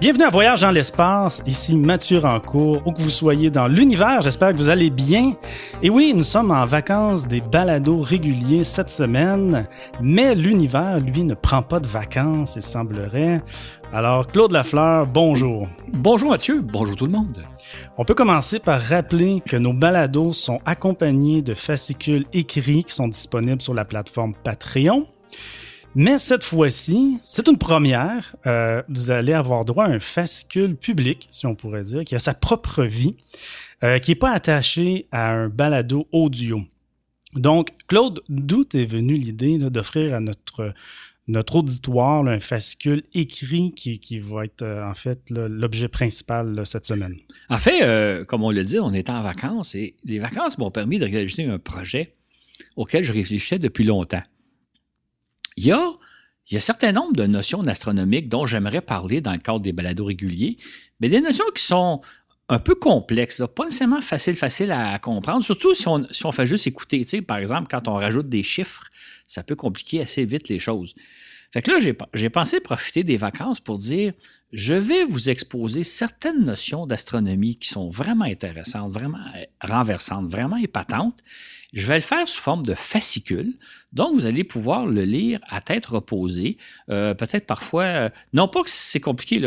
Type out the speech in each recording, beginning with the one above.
Bienvenue à Voyage dans l'espace, ici Mathieu Rancourt, où que vous soyez dans l'univers, j'espère que vous allez bien. Et oui, nous sommes en vacances des balados réguliers cette semaine, mais l'univers, lui, ne prend pas de vacances, il semblerait. Alors, Claude Lafleur, bonjour. Bonjour Mathieu, bonjour tout le monde. On peut commencer par rappeler que nos balados sont accompagnés de fascicules écrits qui sont disponibles sur la plateforme Patreon. Mais cette fois-ci, c'est une première. Euh, vous allez avoir droit à un fascicule public, si on pourrait dire, qui a sa propre vie, euh, qui n'est pas attaché à un balado audio. Donc, Claude, d'où est venue l'idée d'offrir à notre, notre auditoire un fascicule écrit qui, va être euh, en fait l'objet principal cette semaine? En fait, comme on l'a dit, on est en vacances et les vacances m'ont permis de réaliser un projet auquel je réfléchissais depuis longtemps. Il y a, un certain nombre de notions astronomiques dont j'aimerais parler dans le cadre des balados réguliers, mais des notions qui sont un peu complexes, pas nécessairement faciles facile à comprendre, surtout si on, si on fait juste écouter. par exemple, quand on rajoute des chiffres, ça peut compliquer assez vite les choses. Fait que là, j'ai pensé profiter des vacances pour dire, je vais vous exposer certaines notions d'astronomie qui sont vraiment intéressantes, vraiment renversantes, vraiment épatantes, je vais le faire sous forme de fascicule. Donc, vous allez pouvoir le lire à tête reposée. Euh, peut-être parfois, euh, non pas que c'est compliqué,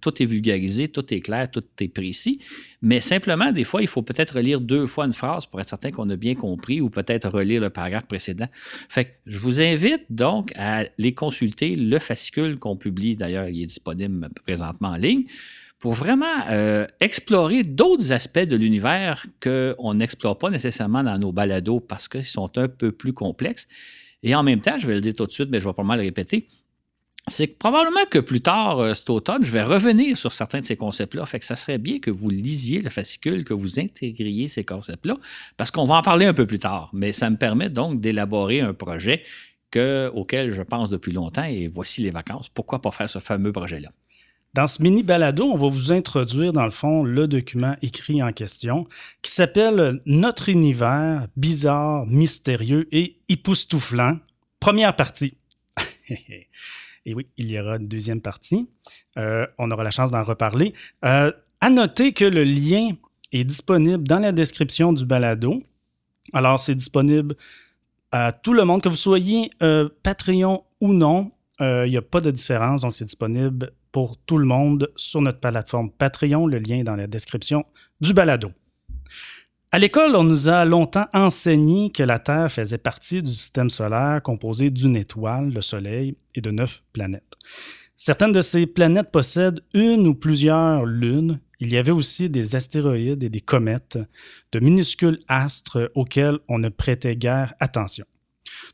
tout est vulgarisé, tout est clair, tout est précis, mais simplement, des fois, il faut peut-être relire deux fois une phrase pour être certain qu'on a bien compris ou peut-être relire le paragraphe précédent. Fait que je vous invite donc à les consulter, le fascicule qu'on publie, d'ailleurs, il est disponible présentement en ligne pour vraiment euh, explorer d'autres aspects de l'univers qu'on n'explore pas nécessairement dans nos balados parce qu'ils sont un peu plus complexes. Et en même temps, je vais le dire tout de suite, mais je vais pas mal le répéter, c'est que probablement que plus tard euh, cet automne, je vais revenir sur certains de ces concepts-là. Fait que ça serait bien que vous lisiez le fascicule, que vous intégriez ces concepts-là, parce qu'on va en parler un peu plus tard. Mais ça me permet donc d'élaborer un projet auquel je pense depuis longtemps et voici les vacances. Pourquoi pas faire ce fameux projet-là? Dans ce mini balado, on va vous introduire, dans le fond, le document écrit en question qui s'appelle Notre univers bizarre, mystérieux et époustouflant. Première partie. et oui, il y aura une deuxième partie. Euh, on aura la chance d'en reparler. Euh, à noter que le lien est disponible dans la description du balado. Alors, c'est disponible à tout le monde, que vous soyez euh, Patreon ou non. Il n'y a pas de différence, donc c'est disponible pour tout le monde sur notre plateforme Patreon. Le lien est dans la description du balado. À l'école, on nous a longtemps enseigné que la Terre faisait partie du système solaire composé d'une étoile, le Soleil, et de neuf planètes. Certaines de ces planètes possèdent une ou plusieurs lunes. Il y avait aussi des astéroïdes et des comètes, de minuscules astres auxquels on ne prêtait guère attention.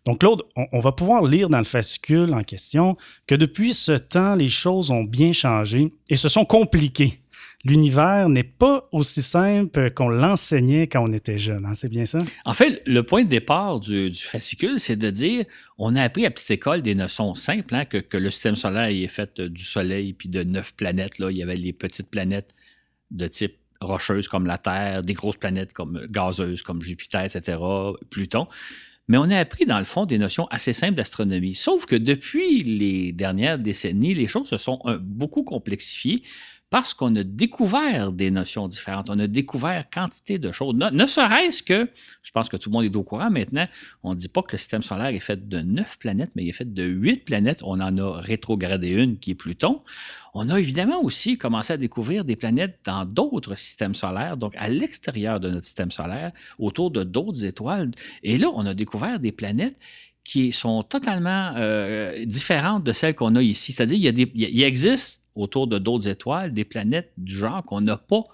Donc, Claude, on, va pouvoir lire dans le fascicule en question que depuis ce temps, les choses ont bien changé et se sont compliquées. L'univers n'est pas aussi simple qu'on l'enseignait quand on était jeune, hein, c'est bien ça? En fait, le point de départ du, fascicule, c'est de dire on a appris à petite école des notions simples, hein, que, le système solaire est fait du Soleil puis de neuf planètes. Là. Il y avait les petites planètes de type rocheuse comme la Terre, des grosses planètes comme gazeuses comme Jupiter, etc., Pluton mais on a appris dans le fond des notions assez simples d'astronomie. Sauf que depuis les dernières décennies, les choses se sont beaucoup complexifiées parce qu'on a découvert des notions différentes, on a découvert quantité de choses. Ne, serait-ce que, je pense que tout le monde est au courant maintenant, on ne dit pas que le système solaire est fait de neuf planètes, mais il est fait de huit planètes. On en a rétrogradé une qui est Pluton. On a évidemment aussi commencé à découvrir des planètes dans d'autres systèmes solaires, donc à l'extérieur de notre système solaire, autour de d'autres étoiles. Et là, on a découvert des planètes qui sont totalement euh, différentes de celles qu'on a ici. C'est-à-dire, il, il existe autour de d'autres étoiles, des planètes du genre qu'on n'a pas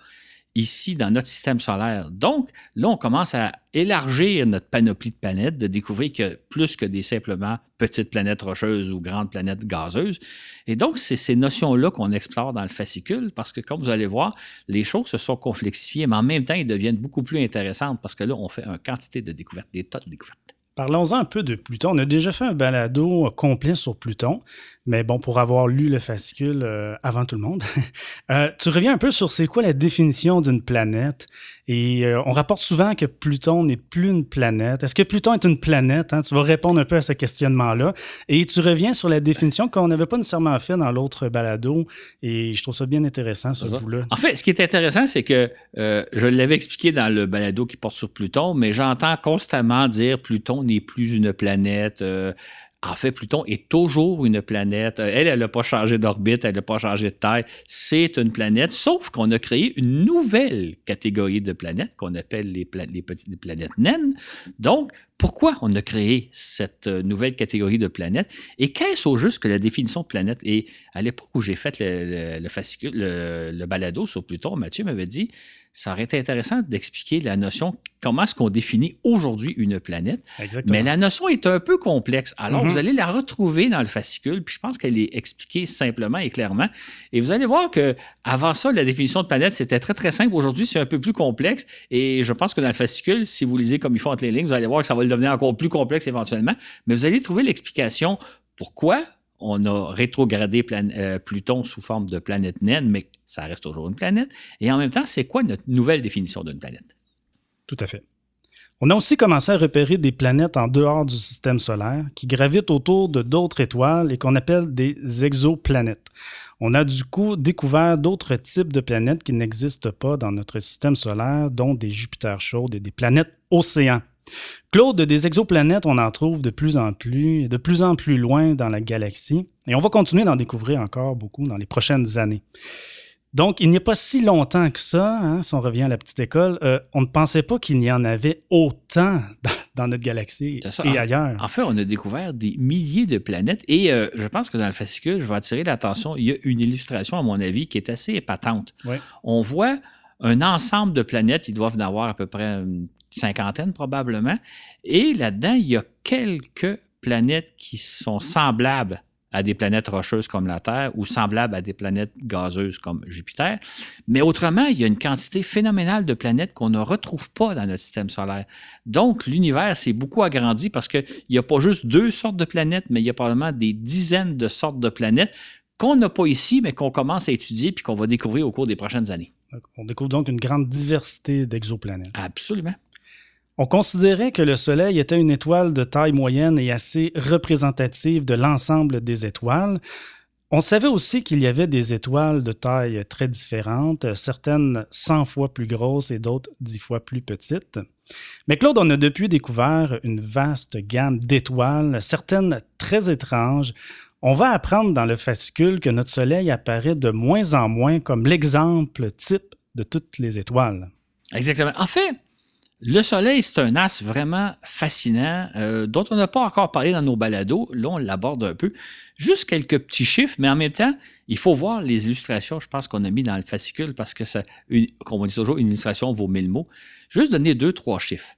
ici dans notre système solaire. Donc, là, on commence à élargir notre panoplie de planètes, de découvrir que plus que des simplement petites planètes rocheuses ou grandes planètes gazeuses. Et donc, c'est ces notions-là qu'on explore dans le fascicule parce que, comme vous allez voir, les choses se sont complexifiées, mais en même temps, elles deviennent beaucoup plus intéressantes parce que là, on fait une quantité de découvertes, des tas de découvertes. Parlons-en un peu de Pluton. On a déjà fait un balado complet sur Pluton, Mais bon, pour avoir lu le fascicule euh, avant tout le monde, euh, tu reviens un peu sur c'est quoi la définition d'une planète. Et euh, on rapporte souvent que Pluton n'est plus une planète. Est-ce que Pluton est une planète? Hein? Tu vas répondre un peu à ce questionnement-là. Et tu reviens sur la définition qu'on n'avait pas nécessairement fait dans l'autre balado. Et je trouve ça bien intéressant, ce bout-là. En fait, ce qui est intéressant, c'est que je l'avais expliqué dans le balado qui porte sur Pluton, mais j'entends constamment dire Pluton n'est plus une planète. En fait, Pluton est toujours une planète. Euh, elle, elle n'a pas changé d'orbite, elle n'a pas changé de taille. C'est une planète, sauf qu'on a créé une nouvelle catégorie de planètes qu'on appelle les, petites planètes naines. Donc, pourquoi on a créé cette euh, nouvelle catégorie de planètes et qu'est-ce au juste que la définition de planète? Et à l'époque où j'ai fait le, le, le balado sur Pluton, Mathieu m'avait dit ça aurait été intéressant d'expliquer la notion, comment est-ce qu'on définit aujourd'hui une planète. Exactement. Mais la notion est un peu complexe. Alors, mm-hmm. vous allez la retrouver dans le fascicule, puis je pense qu'elle est expliquée simplement et clairement. Et vous allez voir que avant ça, la définition de planète, c'était très, très simple. Aujourd'hui, c'est un peu plus complexe. Et je pense que dans le fascicule, si vous lisez comme il faut entre les lignes, vous allez voir que ça va le devenir encore plus complexe éventuellement. Mais vous allez trouver l'explication pourquoi on a rétrogradé euh, Pluton sous forme de planète naine, mais ça reste toujours une planète. Et en même temps, c'est quoi notre nouvelle définition d'une planète? Tout à fait. On a aussi commencé à repérer des planètes en dehors du système solaire qui gravitent autour de d'autres étoiles et qu'on appelle des exoplanètes. On a du coup découvert d'autres types de planètes qui n'existent pas dans notre système solaire, dont des Jupiters chaudes et des planètes océans. Claude, des exoplanètes, on en trouve de plus en plus, de plus en plus loin dans la galaxie, et on va continuer d'en découvrir encore beaucoup dans les prochaines années. Donc, il n'y a pas si longtemps que ça, hein, si on revient à la petite école, euh, on ne pensait pas qu'il y en avait autant dans, notre galaxie et ailleurs. En fait, on a découvert des milliers de planètes et euh, je pense que dans le fascicule, je vais attirer l'attention, il y a une illustration, à mon avis, qui est assez épatante. On voit un ensemble de planètes, ils doivent en avoir à peu près une cinquantaine probablement, et là-dedans, il y a quelques planètes qui sont semblables à des planètes rocheuses comme la Terre ou semblables à des planètes gazeuses comme Jupiter. Mais autrement, il y a une quantité phénoménale de planètes qu'on ne retrouve pas dans notre système solaire. Donc, l'univers s'est beaucoup agrandi parce qu'il n'y a pas juste deux sortes de planètes, mais il y a probablement des dizaines de sortes de planètes qu'on n'a pas ici, mais qu'on commence à étudier puis qu'on va découvrir au cours des prochaines années. On découvre donc une grande diversité d'exoplanètes. Absolument. On considérait que le Soleil était une étoile de taille moyenne et assez représentative de l'ensemble des étoiles. On savait aussi qu'il y avait des étoiles de taille très différentes, certaines 100 fois plus grosses et d'autres 10 fois plus petites. Mais Claude, on a depuis découvert une vaste gamme d'étoiles, certaines très étranges. On va apprendre dans le fascicule que notre Soleil apparaît de moins en moins comme l'exemple type de toutes les étoiles. Exactement. En fait, le Soleil, c'est un as vraiment fascinant euh, dont on n'a pas encore parlé dans nos balados. Là, on l'aborde un peu. Juste quelques petits chiffres, mais en même temps, il faut voir les illustrations, je pense qu'on a mis dans le fascicule parce que, ça, comme on dit toujours, une illustration vaut mille mots. Juste donner deux, trois chiffres.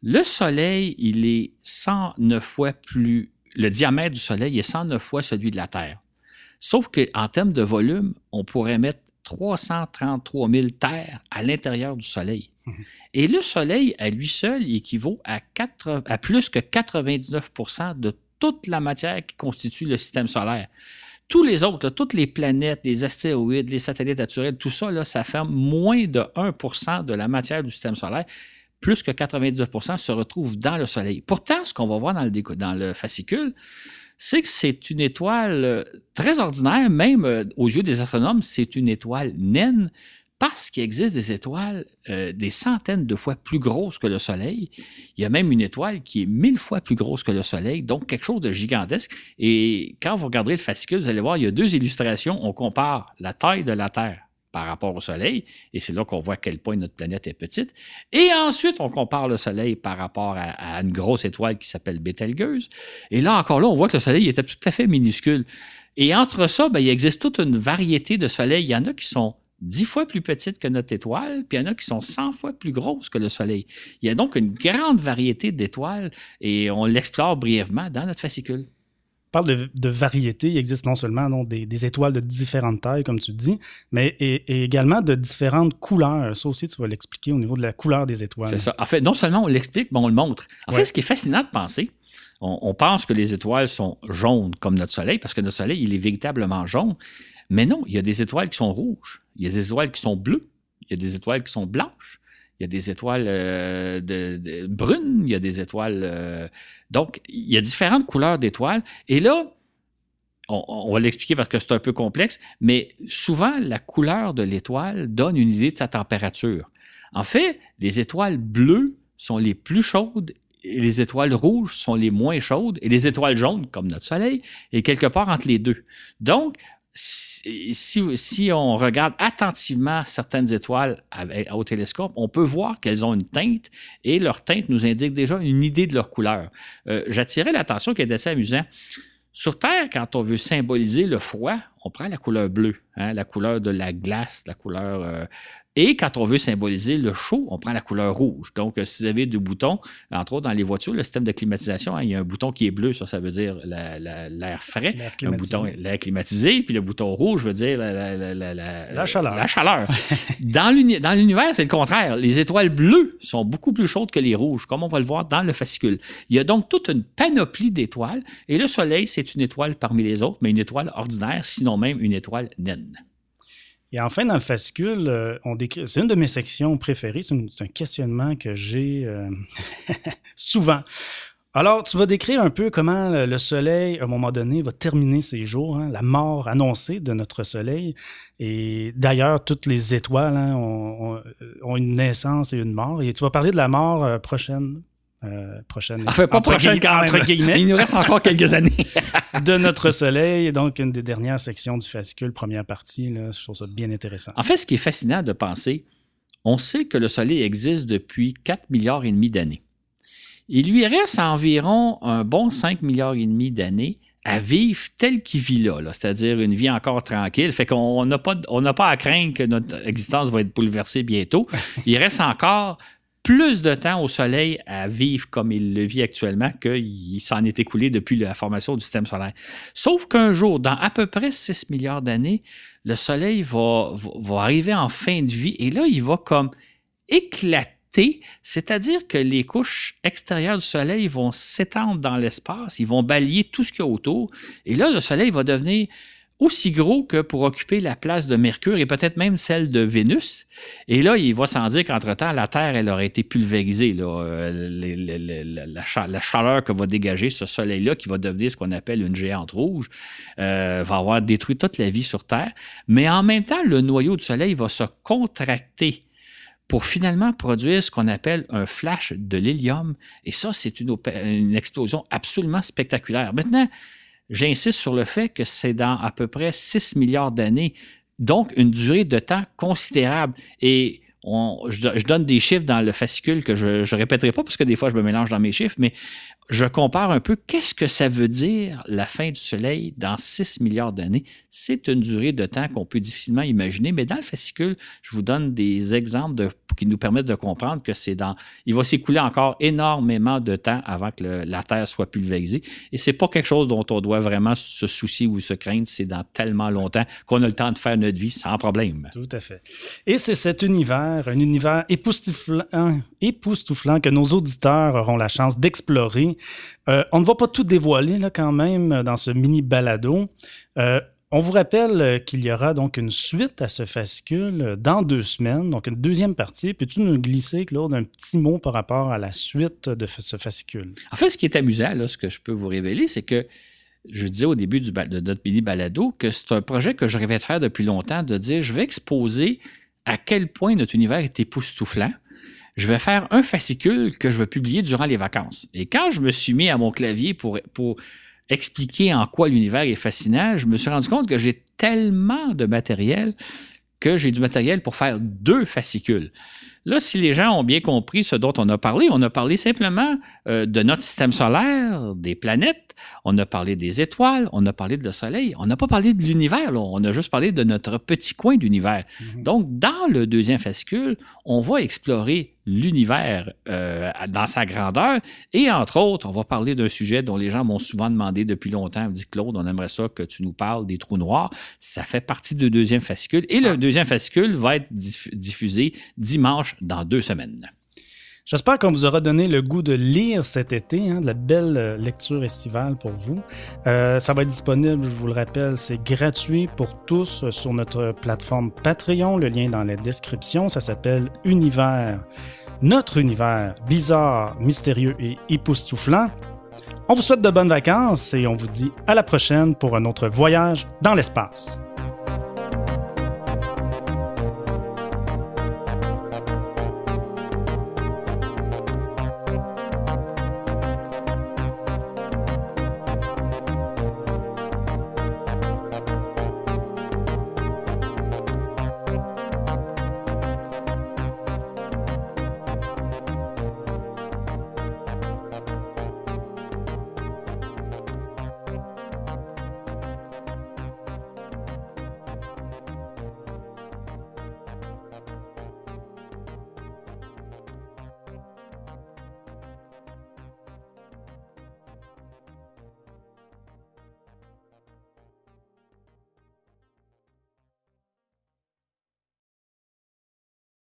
Le Soleil, il est 109 fois plus. Le diamètre du Soleil est 109 fois celui de la Terre. Sauf qu'en termes de volume, on pourrait mettre 333 000 terres à l'intérieur du Soleil. Et le Soleil, à lui seul, équivaut à, à plus que 99% de toute la matière qui constitue le système solaire. Tous les autres, toutes les planètes, les astéroïdes, les satellites naturels, tout ça, là, ça fait moins de 1% de la matière du système solaire. Plus que 99% se retrouve dans le Soleil. Pourtant, ce qu'on va voir dans le, dans le fascicule, c'est que c'est une étoile euh, très ordinaire, même euh, aux yeux des astronomes, c'est une étoile naine, parce qu'il existe des étoiles euh, des centaines de fois plus grosses que le Soleil. Il y a même une étoile qui est mille fois plus grosse que le Soleil, donc quelque chose de gigantesque. Et quand vous regarderez le fascicule, vous allez voir, il y a deux illustrations. On compare la taille de la Terre par rapport au Soleil, et c'est là qu'on voit à quel point notre planète est petite. Et ensuite, on compare le Soleil par rapport à, une grosse étoile qui s'appelle Betelgeuse. Et là, encore là, on voit que le Soleil était tout à fait minuscule. Et entre ça, ben, il existe toute une variété de soleils. Il y en a qui sont dix fois plus petites que notre étoile, puis il y en a qui sont 100 fois plus grosses que le Soleil. Il y a donc une grande variété d'étoiles et on l'explore brièvement dans notre fascicule. Parles de, de variété. Il existe non seulement des, des, étoiles de différentes tailles, comme tu dis, mais et, également de différentes couleurs. Ça aussi, tu vas l'expliquer au niveau de la couleur des étoiles. C'est ça. En fait, non seulement on l'explique, mais on le montre. En ouais. fait, ce qui est fascinant de penser, on, on, pense que les étoiles sont jaunes comme notre Soleil, parce que notre Soleil, il est véritablement jaune. Mais non, il y a des étoiles qui sont rouges, il y a des étoiles qui sont bleues, il y a des étoiles qui sont blanches, il y a des étoiles euh, brunes, il y a des étoiles. Euh, donc, il y a différentes couleurs d'étoiles. Et là, on, on va l'expliquer parce que c'est un peu complexe, mais souvent, la couleur de l'étoile donne une idée de sa température. En fait, les étoiles bleues sont les plus chaudes et les étoiles rouges sont les moins chaudes et les étoiles jaunes, comme notre Soleil, est quelque part entre les deux. Donc, si, si, on regarde attentivement certaines étoiles au télescope, on peut voir qu'elles ont une teinte et leur teinte nous indique déjà une idée de leur couleur. Euh, J'attirais l'attention qui est assez amusant. Sur Terre, quand on veut symboliser le froid, on prend la couleur bleue, hein, la couleur de la glace, la couleur euh, et quand on veut symboliser le chaud, on prend la couleur rouge. Donc, si vous avez deux boutons, entre autres dans les voitures, le système de climatisation, hein, il y a un bouton qui est bleu, ça, ça veut dire l'air la, la, frais. Un bouton, l'air climatisé. Puis le bouton rouge veut dire la, la chaleur. La chaleur. dans l'univers, c'est le contraire. Les étoiles bleues sont beaucoup plus chaudes que les rouges, comme on va le voir dans le fascicule. Il y a donc toute une panoplie d'étoiles. Et le Soleil, c'est une étoile parmi les autres, mais une étoile ordinaire, sinon même une étoile naine. Et enfin, dans le fascicule, euh, c'est une de mes sections préférées, c'est, un questionnement que j'ai euh, souvent. Alors, tu vas décrire un peu comment le Soleil, à un moment donné, va terminer ses jours, hein, la mort annoncée de notre Soleil. Et d'ailleurs, toutes les étoiles hein, ont, ont, une naissance et une mort. Et tu vas parler de la mort euh, prochaine, euh, prochaine. Enfin, pas prochaine quand entre guillemets. Il nous reste encore quelques années. de notre Soleil, donc une des dernières sections du fascicule, première partie. Là, je trouve ça bien intéressant. En fait, ce qui est fascinant de penser, on sait que le Soleil existe depuis 4 milliards et demi d'années. Il lui reste environ un bon 5 milliards et demi d'années à vivre tel qu'il vit là, là c'est-à-dire une vie encore tranquille. Fait qu'on n'a pas, on pas à craindre que notre existence va être bouleversée bientôt. Il reste encore plus de temps au Soleil à vivre comme il le vit actuellement qu'il s'en est écoulé depuis la formation du système solaire. Sauf qu'un jour, dans à peu près 6 milliards d'années, le Soleil va, va, arriver en fin de vie et là, il va comme éclater, c'est-à-dire que les couches extérieures du Soleil vont s'étendre dans l'espace, ils vont balayer tout ce qu'il y a autour et là, le Soleil va devenir aussi gros que pour occuper la place de Mercure et peut-être même celle de Vénus. Et là, il va sans dire qu'entre-temps, la Terre, elle aurait été pulvérisée. Euh, la, chaleur que va dégager ce soleil-là, qui va devenir ce qu'on appelle une géante rouge, euh, va avoir détruit toute la vie sur Terre. Mais en même temps, le noyau du Soleil va se contracter pour finalement produire ce qu'on appelle un flash de l'hélium. Et ça, c'est une explosion absolument spectaculaire. Maintenant, J'insiste sur le fait que c'est dans à peu près 6 milliards d'années, donc une durée de temps considérable. Et je, je, donne des chiffres dans le fascicule que je ne répéterai pas parce que des fois je me mélange dans mes chiffres, mais je compare un peu qu'est-ce que ça veut dire la fin du Soleil dans 6 milliards d'années. C'est une durée de temps qu'on peut difficilement imaginer, mais dans le fascicule, je vous donne des exemples qui nous permettent de comprendre que c'est dans. Il va s'écouler encore énormément de temps avant que la Terre soit pulvérisée. Et c'est pas quelque chose dont on doit vraiment se soucier ou se craindre. C'est dans tellement longtemps qu'on a le temps de faire notre vie sans problème. Tout à fait. Et c'est cet univers, un univers époustouflant, époustouflant que nos auditeurs auront la chance d'explorer euh, on ne va pas tout dévoiler quand même dans ce mini balado. Euh, on vous rappelle qu'il y aura donc une suite à ce fascicule dans deux semaines, donc une deuxième partie. Peux-tu nous glisser, Claude, un petit mot par rapport à la suite de ce fascicule? En fait, ce qui est amusant, là, ce que je peux vous révéler, c'est que je disais au début de notre mini balado que c'est un projet que je rêvais de faire depuis longtemps, de dire je vais exposer à quel point notre univers est époustouflant je vais faire un fascicule que je vais publier durant les vacances. Et quand je me suis mis à mon clavier pour, expliquer en quoi l'univers est fascinant, je me suis rendu compte que j'ai tellement de matériel que j'ai du matériel pour faire deux fascicules. Là, si les gens ont bien compris ce dont on a parlé, on a parlé simplement euh, de notre système solaire, des planètes, on a parlé des étoiles, on a parlé de le Soleil, on n'a pas parlé de l'univers, on a juste parlé de notre petit coin d'univers. Mm -hmm. Donc, dans le deuxième fascicule, on va explorer l'univers euh, dans sa grandeur. Et entre autres, on va parler d'un sujet dont les gens m'ont souvent demandé depuis longtemps. On dit Claude, on aimerait ça que tu nous parles des trous noirs. Ça fait partie du deuxième fascicule. Et le ah. deuxième fascicule va être diffusé dimanche dans deux semaines. J'espère qu'on vous aura donné le goût de lire cet été, hein, de la belle euh, lecture estivale pour vous. Euh, ça va être disponible, je vous le rappelle, c'est gratuit pour tous sur notre plateforme Patreon. Le lien est dans la description. Ça s'appelle Univers. Notre univers bizarre, mystérieux et époustouflant. On vous souhaite de bonnes vacances et on vous dit à la prochaine pour un autre voyage dans l'espace.